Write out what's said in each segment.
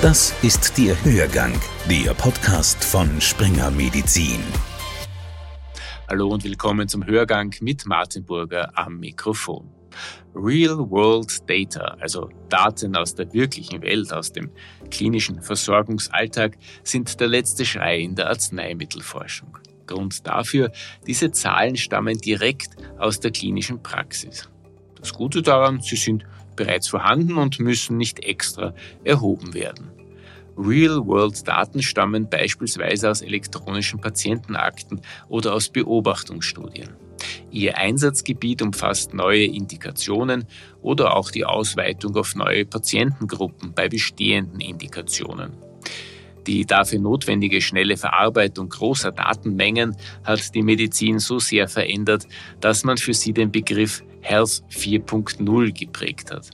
Das ist der Hörgang, der Podcast von Springer Medizin. Hallo und willkommen zum Hörgang mit Martin Burger am Mikrofon. Real-World Data, also Daten aus der wirklichen Welt, aus dem klinischen Versorgungsalltag, sind der letzte Schrei in der Arzneimittelforschung. Grund dafür, diese Zahlen stammen direkt aus der klinischen Praxis. Das Gute daran, sie sind bereits vorhanden und müssen nicht extra erhoben werden. Real-World-Daten stammen beispielsweise aus elektronischen Patientenakten oder aus Beobachtungsstudien. Ihr Einsatzgebiet umfasst neue Indikationen oder auch die Ausweitung auf neue Patientengruppen bei bestehenden Indikationen. Die dafür notwendige schnelle Verarbeitung großer Datenmengen hat die Medizin so sehr verändert, dass man für sie den Begriff Health 4.0 geprägt hat.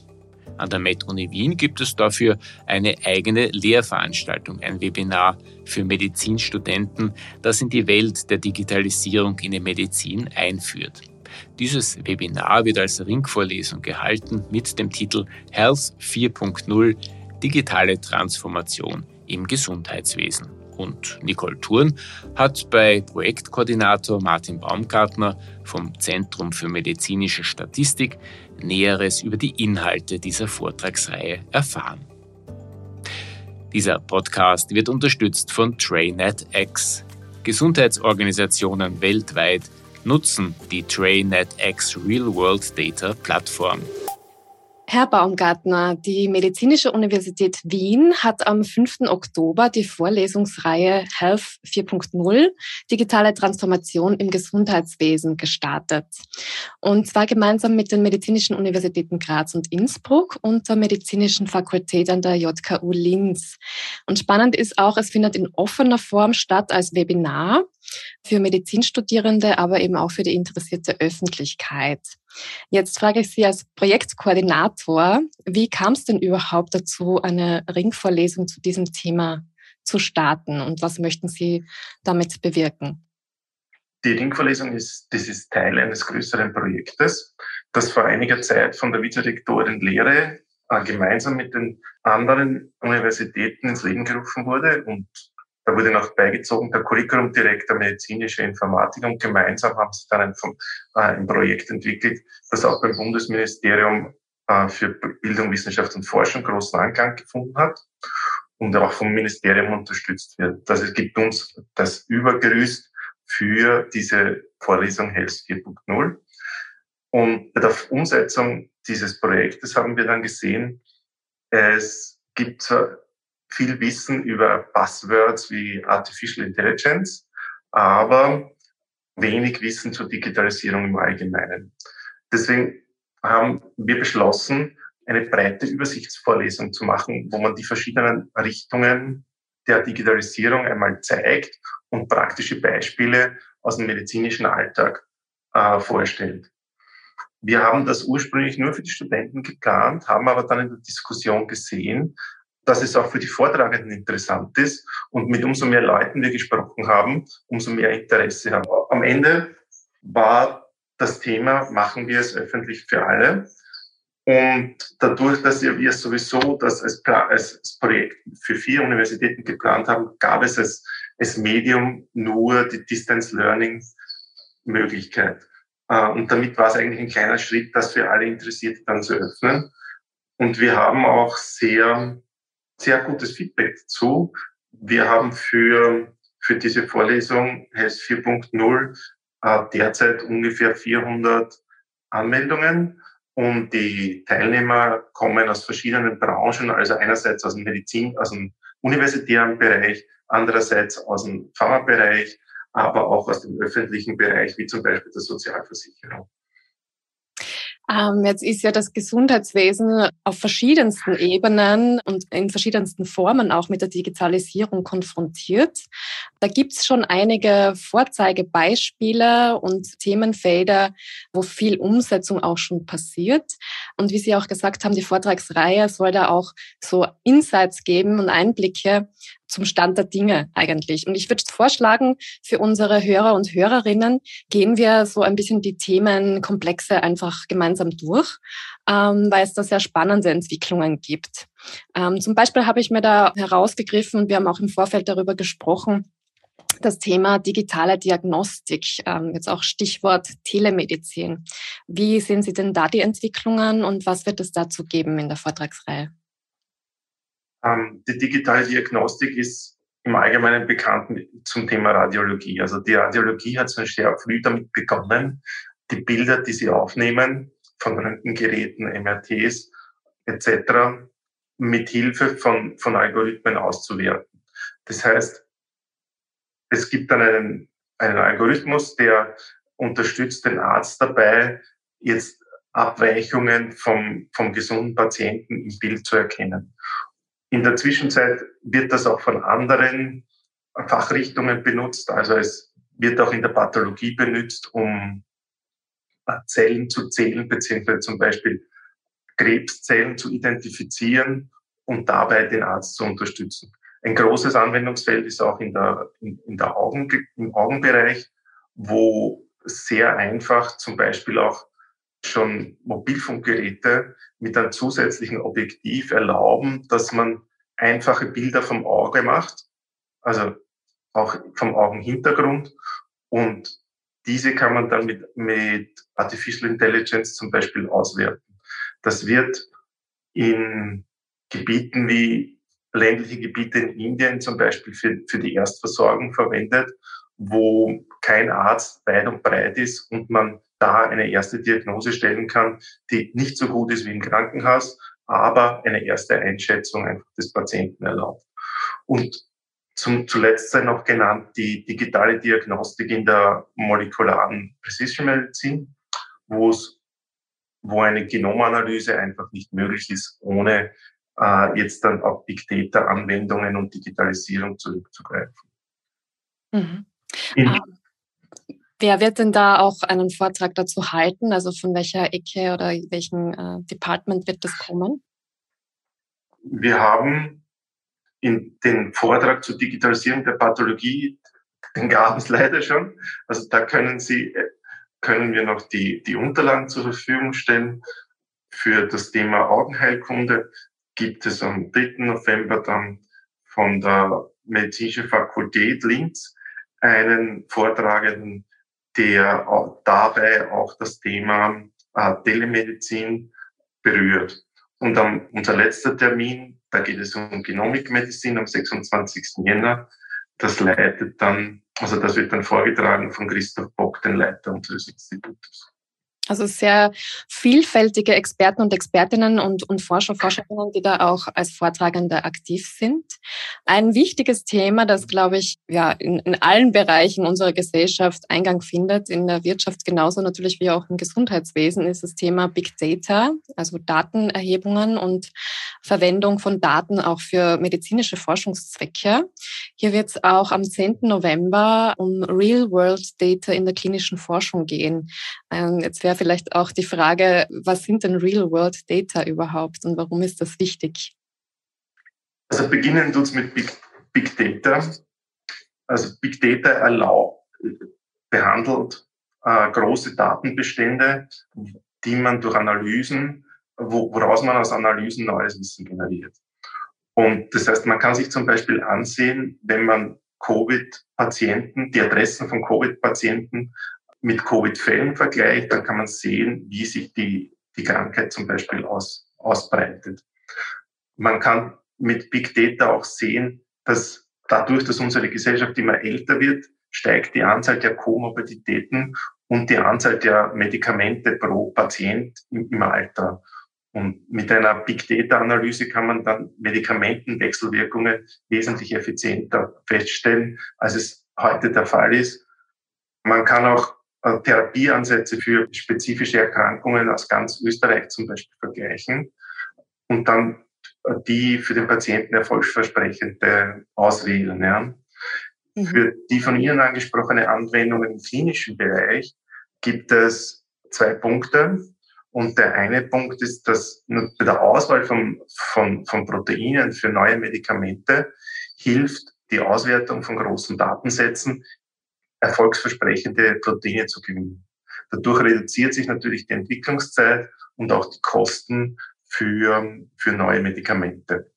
An der Med-Uni Wien gibt es dafür eine eigene Lehrveranstaltung, ein Webinar für Medizinstudenten, das in die Welt der Digitalisierung in der Medizin einführt. Dieses Webinar wird als Ringvorlesung gehalten mit dem Titel Health 4.0 Digitale Transformation im Gesundheitswesen. Und Nicole Thurn hat bei Projektkoordinator Martin Baumgartner vom Zentrum für medizinische Statistik Näheres über die Inhalte dieser Vortragsreihe erfahren. Dieser Podcast wird unterstützt von TrayNetX. Gesundheitsorganisationen weltweit nutzen die TrayNetX Real World Data Plattform. Herr Baumgartner, die Medizinische Universität Wien hat am 5. Oktober die Vorlesungsreihe Health 4.0 Digitale Transformation im Gesundheitswesen gestartet. Und zwar gemeinsam mit den Medizinischen Universitäten Graz und Innsbruck und der Medizinischen Fakultät an der JKU Linz. Und spannend ist auch, es findet in offener Form statt als Webinar für Medizinstudierende, aber eben auch für die interessierte Öffentlichkeit. Jetzt frage ich Sie als Projektkoordinator, wie kam es denn überhaupt dazu, eine Ringvorlesung zu diesem Thema zu starten und was möchten Sie damit bewirken? Die Ringvorlesung ist, das ist Teil eines größeren Projektes, das vor einiger Zeit von der Vizerektorin Lehre äh, gemeinsam mit den anderen Universitäten ins Leben gerufen wurde und da wurde noch beigezogen der Curriculumdirektor medizinische Informatik und gemeinsam haben sie dann ein, äh, ein Projekt entwickelt, das auch beim Bundesministerium äh, für Bildung, Wissenschaft und Forschung großen Anklang gefunden hat und auch vom Ministerium unterstützt wird. Das gibt uns das Übergerüst für diese Vorlesung Health 4.0. Und bei der Umsetzung dieses Projektes haben wir dann gesehen, es gibt zwar viel Wissen über Buzzwords wie Artificial Intelligence, aber wenig Wissen zur Digitalisierung im Allgemeinen. Deswegen haben wir beschlossen, eine breite Übersichtsvorlesung zu machen, wo man die verschiedenen Richtungen der Digitalisierung einmal zeigt und praktische Beispiele aus dem medizinischen Alltag äh, vorstellt. Wir haben das ursprünglich nur für die Studenten geplant, haben aber dann in der Diskussion gesehen, dass es auch für die Vortragenden interessant ist und mit umso mehr Leuten wir gesprochen haben, umso mehr Interesse haben. Am Ende war das Thema, machen wir es öffentlich für alle. Und dadurch, dass wir sowieso das als, als Projekt für vier Universitäten geplant haben, gab es als, als Medium nur die Distance Learning Möglichkeit. Äh, und damit war es eigentlich ein kleiner Schritt, das für alle Interessierte dann zu öffnen. Und wir haben auch sehr sehr gutes Feedback dazu. Wir haben für, für diese Vorlesung HES 4.0 äh, derzeit ungefähr 400 Anmeldungen und die Teilnehmer kommen aus verschiedenen Branchen, also einerseits aus dem Medizin, aus dem universitären Bereich, andererseits aus dem Pharmabereich, aber auch aus dem öffentlichen Bereich, wie zum Beispiel der Sozialversicherung. Ähm, jetzt ist ja das Gesundheitswesen auf verschiedensten Ebenen und in verschiedensten Formen auch mit der Digitalisierung konfrontiert. Da gibt's schon einige Vorzeigebeispiele und Themenfelder, wo viel Umsetzung auch schon passiert. Und wie Sie auch gesagt haben, die Vortragsreihe soll da auch so Insights geben und Einblicke zum Stand der Dinge eigentlich. Und ich würde vorschlagen, für unsere Hörer und Hörerinnen gehen wir so ein bisschen die Themenkomplexe einfach gemeinsam gemeinsam durch, ähm, weil es da sehr spannende Entwicklungen gibt. Ähm, zum Beispiel habe ich mir da herausgegriffen wir haben auch im Vorfeld darüber gesprochen, das Thema digitale Diagnostik, ähm, jetzt auch Stichwort Telemedizin. Wie sehen Sie denn da die Entwicklungen und was wird es dazu geben in der Vortragsreihe? Ähm, die digitale Diagnostik ist im Allgemeinen bekannt zum Thema Radiologie. Also die Radiologie hat schon sehr früh damit begonnen, die Bilder, die sie aufnehmen, von Röntgengeräten, MRTs etc., mit Hilfe von, von Algorithmen auszuwerten. Das heißt, es gibt dann einen, einen Algorithmus, der unterstützt den Arzt dabei, jetzt Abweichungen vom, vom gesunden Patienten im Bild zu erkennen. In der Zwischenzeit wird das auch von anderen Fachrichtungen benutzt. Also es wird auch in der Pathologie benutzt, um Zellen zu zählen, beziehungsweise zum Beispiel Krebszellen zu identifizieren und dabei den Arzt zu unterstützen. Ein großes Anwendungsfeld ist auch in der, in, in der Augen, im Augenbereich, wo sehr einfach zum Beispiel auch schon Mobilfunkgeräte mit einem zusätzlichen Objektiv erlauben, dass man einfache Bilder vom Auge macht, also auch vom Augenhintergrund. Und diese kann man dann mit, mit Artificial Intelligence zum Beispiel auswerten. Das wird in Gebieten wie ländliche Gebiete in Indien zum Beispiel für, für die Erstversorgung verwendet, wo kein Arzt weit und breit ist und man da eine erste Diagnose stellen kann, die nicht so gut ist wie im Krankenhaus, aber eine erste Einschätzung einfach des Patienten erlaubt. Und zum zuletzt sei noch genannt die digitale Diagnostik in der molekularen Precision Medizin, wo es wo eine Genomanalyse einfach nicht möglich ist, ohne äh, jetzt dann auf Big Data Anwendungen und Digitalisierung zurückzugreifen. Mhm. Ah, wer wird denn da auch einen Vortrag dazu halten? Also von welcher Ecke oder welchem äh, Department wird das kommen? Wir haben in den Vortrag zur Digitalisierung der Pathologie, den gab es leider schon. Also da können Sie, äh, können wir noch die, die Unterlagen zur Verfügung stellen. Für das Thema Augenheilkunde gibt es am 3. November dann von der Medizinischen Fakultät Linz einen Vortragenden, der auch dabei auch das Thema äh, Telemedizin berührt. Und dann unser letzter Termin, da geht es um Genomikmedizin am 26. Jänner. Das leitet dann, also das wird dann vorgetragen von Christoph Bock, den Leiter unseres Institutes. Also sehr vielfältige Experten und Expertinnen und, und Forscher, Forscherinnen, die da auch als Vortragende aktiv sind. Ein wichtiges Thema, das, glaube ich, ja, in, in allen Bereichen unserer Gesellschaft Eingang findet, in der Wirtschaft genauso natürlich wie auch im Gesundheitswesen, ist das Thema Big Data, also Datenerhebungen und Verwendung von Daten auch für medizinische Forschungszwecke. Hier wird es auch am 10. November um Real-World Data in der klinischen Forschung gehen. Ähm, jetzt wäre vielleicht auch die Frage, was sind denn Real-World Data überhaupt und warum ist das wichtig? Also beginnen tut mit Big, Big Data. Also Big Data erlaubt, behandelt äh, große Datenbestände, die man durch Analysen woraus man aus Analysen neues Wissen generiert. Und das heißt, man kann sich zum Beispiel ansehen, wenn man Covid-Patienten, die Adressen von Covid-Patienten mit Covid-Fällen vergleicht, dann kann man sehen, wie sich die, die Krankheit zum Beispiel aus, ausbreitet. Man kann mit Big Data auch sehen, dass dadurch, dass unsere Gesellschaft immer älter wird, steigt die Anzahl der Komorbiditäten und die Anzahl der Medikamente pro Patient im, im Alter. Und mit einer Big Data Analyse kann man dann Medikamentenwechselwirkungen wesentlich effizienter feststellen, als es heute der Fall ist. Man kann auch Therapieansätze für spezifische Erkrankungen aus ganz Österreich zum Beispiel vergleichen und dann äh, die für den Patienten erfolgsversprechende auswählen. Ja. Mhm. Für die von Ihnen angesprochene Anwendungen im klinischen Bereich gibt es zwei Punkte. Und der eine Punkt ist, dass bei der Auswahl von, von, von Proteinen für neue Medikamente hilft die Auswertung von großen Datensätzen, erfolgsversprechende Proteine zu gewinnen. Dadurch reduziert sich natürlich die Entwicklungszeit und auch die Kosten für, für neue Medikamente.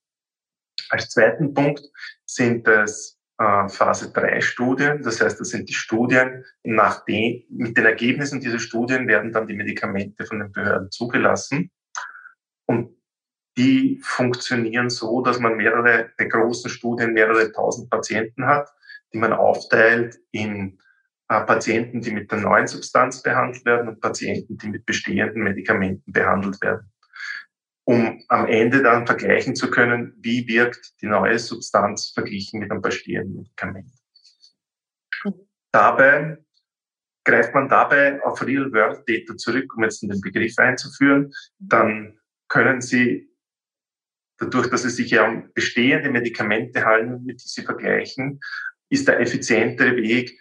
Als zweiten Punkt sind es äh, Phase 3 Studien. Das heißt, das sind die Studien, nach den, mit den Ergebnissen dieser Studien werden dann die Medikamente von den Behörden zugelassen. Und die funktionieren so, dass man mehrere, bei großen Studien mehrere tausend Patienten hat, die man aufteilt in äh, Patienten, die mit der neuen Substanz behandelt werden und Patienten, die mit bestehenden Medikamenten behandelt werden um am Ende dann vergleichen zu können, wie wirkt die neue Substanz verglichen mit einem bestehenden Medikament. Dabei greift man dabei auf Real-World-Data zurück, um jetzt den Begriff einzuführen, dann können Sie dadurch, dass es sich ja um bestehende Medikamente handelt, mit die Sie vergleichen, ist der effizientere Weg,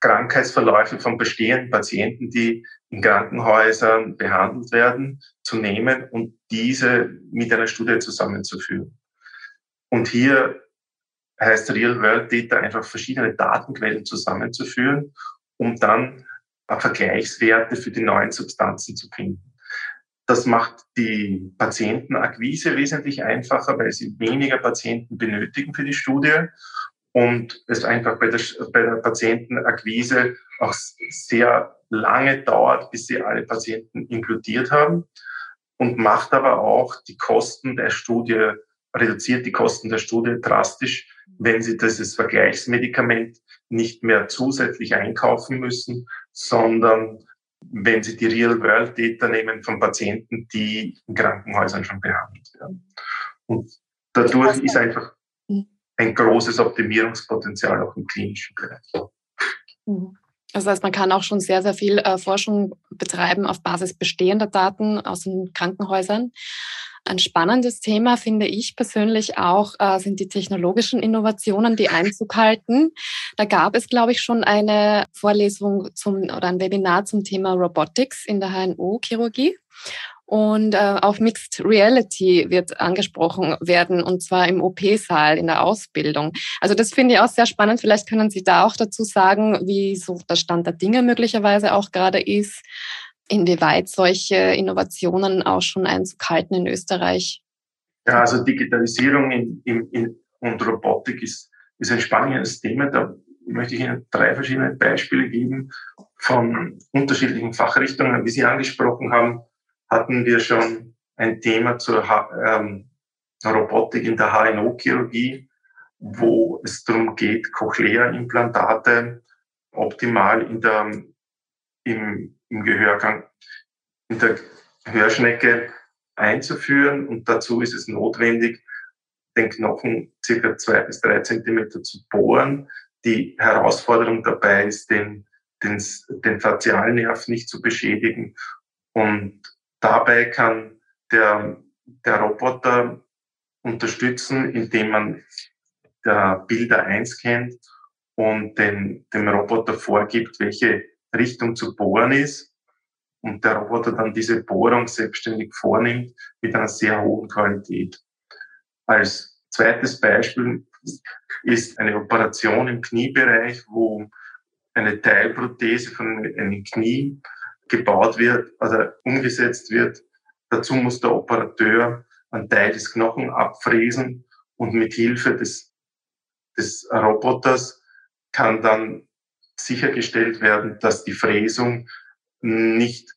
Krankheitsverläufe von bestehenden Patienten, die in Krankenhäusern behandelt werden, zu nehmen und diese mit einer Studie zusammenzuführen. Und hier heißt Real-World-Data einfach verschiedene Datenquellen zusammenzuführen, um dann Vergleichswerte für die neuen Substanzen zu finden. Das macht die Patientenakquise wesentlich einfacher, weil sie weniger Patienten benötigen für die Studie und es einfach bei der, bei der Patientenakquise auch sehr lange dauert, bis sie alle Patienten inkludiert haben und macht aber auch die Kosten der Studie, reduziert die Kosten der Studie drastisch, wenn sie dieses Vergleichsmedikament nicht mehr zusätzlich einkaufen müssen, sondern wenn sie die Real-World-Data nehmen von Patienten, die in Krankenhäusern schon behandelt werden. Und dadurch ist einfach ein großes Optimierungspotenzial auch im klinischen Bereich. Mhm. Das heißt, man kann auch schon sehr, sehr viel äh, Forschung betreiben auf Basis bestehender Daten aus den Krankenhäusern. Ein spannendes Thema finde ich persönlich auch äh, sind die technologischen Innovationen, die Einzug halten. Da gab es, glaube ich, schon eine Vorlesung zum oder ein Webinar zum Thema Robotics in der HNO-Chirurgie. Und äh, auch Mixed Reality wird angesprochen werden, und zwar im OP-Saal in der Ausbildung. Also das finde ich auch sehr spannend. Vielleicht können Sie da auch dazu sagen, wie so der Stand der Dinge möglicherweise auch gerade ist, inwieweit solche Innovationen auch schon Einzug halten in Österreich. Ja, also Digitalisierung in, in, in, und Robotik ist, ist ein spannendes Thema. Da möchte ich Ihnen drei verschiedene Beispiele geben von unterschiedlichen Fachrichtungen, wie Sie angesprochen haben hatten wir schon ein Thema zur ähm, Robotik in der HNO-Chirurgie, wo es darum geht, Cochlea-Implantate optimal in der, im, im Gehörgang, in der Hörschnecke einzuführen. Und dazu ist es notwendig, den Knochen circa zwei bis drei Zentimeter zu bohren. Die Herausforderung dabei ist, den, den, den Fazialnerv nicht zu beschädigen und Dabei kann der, der Roboter unterstützen, indem man der Bilder einscannt und den, dem Roboter vorgibt, welche Richtung zu bohren ist und der Roboter dann diese Bohrung selbstständig vornimmt mit einer sehr hohen Qualität. Als zweites Beispiel ist eine Operation im Kniebereich, wo eine Teilprothese von einem Knie gebaut wird oder umgesetzt wird. Dazu muss der Operateur einen Teil des Knochen abfräsen und mit Hilfe des, des Roboters kann dann sichergestellt werden, dass die Fräsung nicht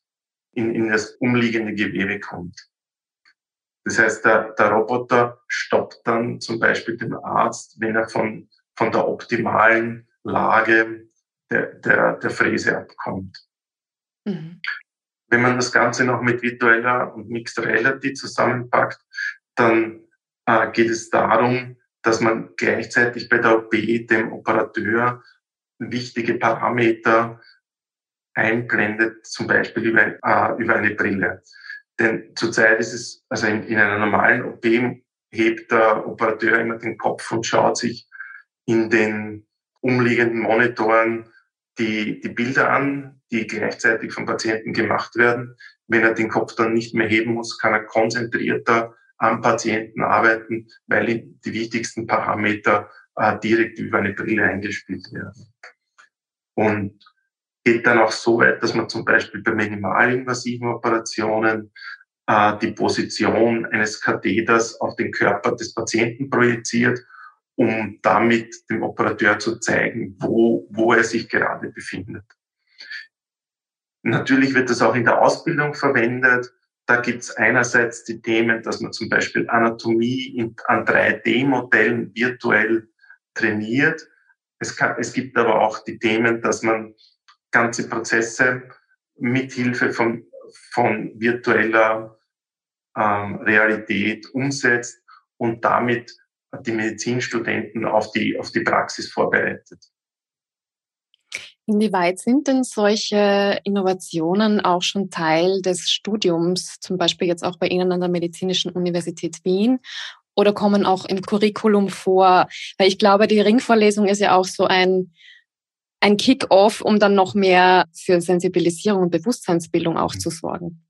in, in das umliegende Gewebe kommt. Das heißt, der, der Roboter stoppt dann zum Beispiel den Arzt, wenn er von, von der optimalen Lage der, der, der Fräse abkommt. Mhm. Wenn man das Ganze noch mit virtueller und Mixed Reality zusammenpackt, dann äh, geht es darum, dass man gleichzeitig bei der OP dem Operateur wichtige Parameter einblendet, zum Beispiel über, äh, über eine Brille. Denn zurzeit ist es, also in, in einer normalen OP hebt der Operateur immer den Kopf und schaut sich in den umliegenden Monitoren die, die Bilder an, die gleichzeitig vom Patienten gemacht werden. Wenn er den Kopf dann nicht mehr heben muss, kann er konzentrierter am Patienten arbeiten, weil ihm die wichtigsten Parameter äh, direkt über eine Brille eingespielt werden. Und geht dann auch so weit, dass man zum Beispiel bei minimalinvasiven Operationen äh, die Position eines Katheters auf den Körper des Patienten projiziert, um damit dem Operateur zu zeigen, wo, wo er sich gerade befindet. Natürlich wird das auch in der Ausbildung verwendet. Da gibt es einerseits die Themen, dass man zum Beispiel Anatomie in, an 3D-Modellen virtuell trainiert. Es, kann, es gibt aber auch die Themen, dass man ganze Prozesse mithilfe von, von virtueller ähm, Realität umsetzt und damit die Medizinstudenten auf die, auf die Praxis vorbereitet. Inwieweit sind denn solche Innovationen auch schon Teil des Studiums, zum Beispiel jetzt auch bei Ihnen an der Medizinischen Universität Wien? Oder kommen auch im Curriculum vor? Weil ich glaube, die Ringvorlesung ist ja auch so ein, ein Kick-off, um dann noch mehr für Sensibilisierung und Bewusstseinsbildung auch zu sorgen.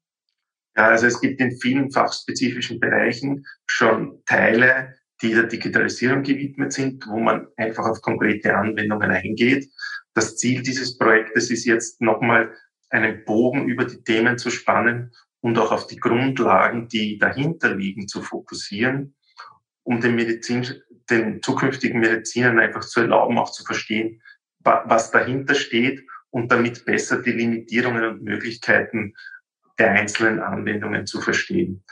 Ja, also es gibt in vielen fachspezifischen Bereichen schon Teile, die der Digitalisierung gewidmet sind, wo man einfach auf konkrete Anwendungen eingeht. Das Ziel dieses Projektes ist jetzt nochmal einen Bogen über die Themen zu spannen und auch auf die Grundlagen, die dahinter liegen, zu fokussieren, um den, Medizin, den zukünftigen Medizinern einfach zu erlauben, auch zu verstehen, was dahinter steht und damit besser die Limitierungen und Möglichkeiten der einzelnen Anwendungen zu verstehen.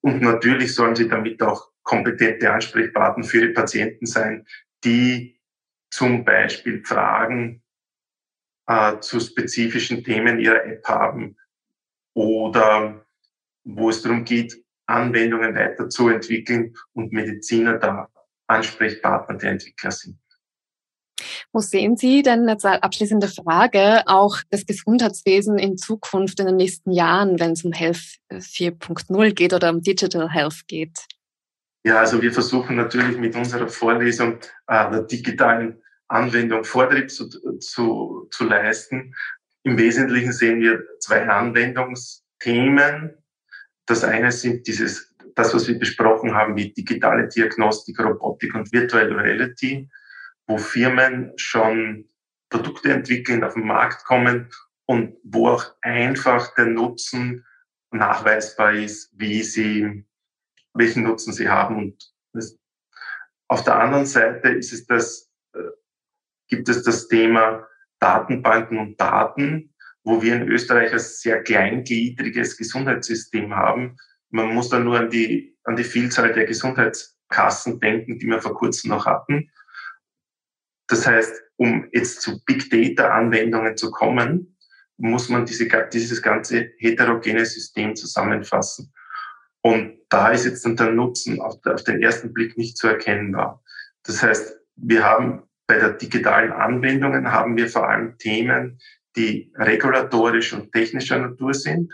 Und natürlich sollen sie damit auch kompetente Ansprechpartner für die Patienten sein, die zum Beispiel Fragen äh, zu spezifischen Themen ihrer App haben oder wo es darum geht, Anwendungen weiterzuentwickeln und Mediziner da Ansprechpartner der Entwickler sind. Wo sehen Sie denn als abschließende Frage auch das Gesundheitswesen in Zukunft in den nächsten Jahren, wenn es um Health 4.0 geht oder um Digital Health geht? Ja, also wir versuchen natürlich mit unserer Vorlesung äh, der digitalen Anwendung Vortritt zu, zu, zu leisten. Im Wesentlichen sehen wir zwei Anwendungsthemen. Das eine sind dieses, das, was wir besprochen haben, wie digitale Diagnostik, Robotik und Virtual Reality, wo Firmen schon Produkte entwickeln, auf den Markt kommen und wo auch einfach der Nutzen nachweisbar ist, wie sie, welchen Nutzen sie haben. Und das, auf der anderen Seite ist es das gibt es das Thema Datenbanken und Daten, wo wir in Österreich ein sehr kleingliedriges Gesundheitssystem haben. Man muss da nur an die, an die Vielzahl der Gesundheitskassen denken, die wir vor kurzem noch hatten. Das heißt, um jetzt zu Big Data Anwendungen zu kommen, muss man diese, dieses ganze heterogene System zusammenfassen. Und da ist jetzt dann der Nutzen auf, auf den ersten Blick nicht zu erkennbar. Das heißt, wir haben bei der digitalen Anwendungen haben wir vor allem Themen, die regulatorisch und technischer Natur sind.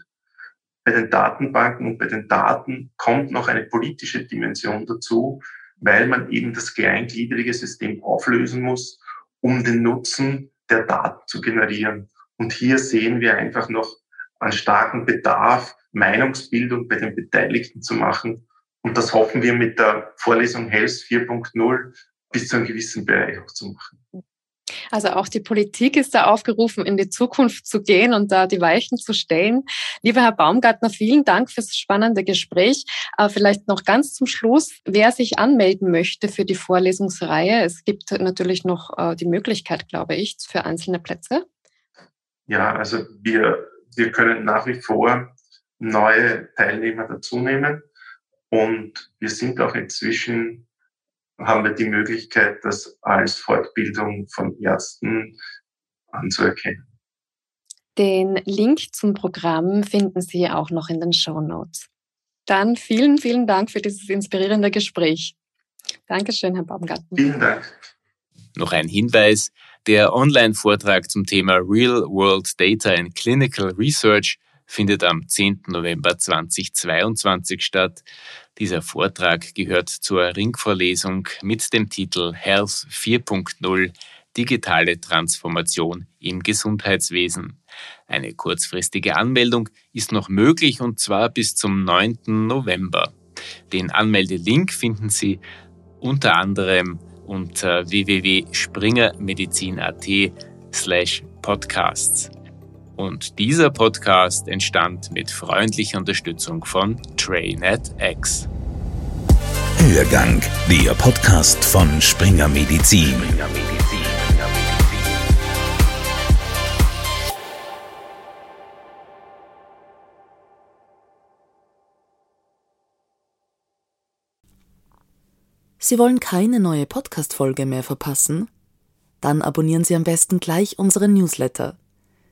Bei den Datenbanken und bei den Daten kommt noch eine politische Dimension dazu, weil man eben das kleingliedrige System auflösen muss, um den Nutzen der Daten zu generieren. Und hier sehen wir einfach noch einen starken Bedarf, Meinungsbildung bei den Beteiligten zu machen. Und das hoffen wir mit der Vorlesung Health 4.0 bis zu einem gewissen Bereich auch zu machen. Also auch die Politik ist da aufgerufen, in die Zukunft zu gehen und da die Weichen zu stellen. Lieber Herr Baumgartner, vielen Dank fürs spannende Gespräch. Aber vielleicht noch ganz zum Schluss, wer sich anmelden möchte für die Vorlesungsreihe. Es gibt natürlich noch äh, die Möglichkeit, glaube ich, für einzelne Plätze. Ja, also wir, wir können nach wie vor neue Teilnehmer dazu nehmen. Und wir sind auch inzwischen haben wir die Möglichkeit, das als Fortbildung von Ärzten anzuerkennen. Den Link zum Programm finden Sie auch noch in den Show Notes. Dann vielen, vielen Dank für dieses inspirierende Gespräch. Dankeschön, Herr Baumgarten. Vielen Dank. Noch ein Hinweis. Der Online-Vortrag zum Thema Real World Data in Clinical Research findet am 10. November 2022 statt. Dieser Vortrag gehört zur Ringvorlesung mit dem Titel Health 4.0 Digitale Transformation im Gesundheitswesen. Eine kurzfristige Anmeldung ist noch möglich und zwar bis zum 9. November. Den Anmeldelink finden Sie unter anderem unter www.springermedizin.at slash podcasts. Und dieser Podcast entstand mit freundlicher Unterstützung von TrayNet X. Hörgang, der Podcast von Springer Medizin. Springer Medizin. Sie wollen keine neue Podcast-Folge mehr verpassen? Dann abonnieren Sie am besten gleich unseren Newsletter.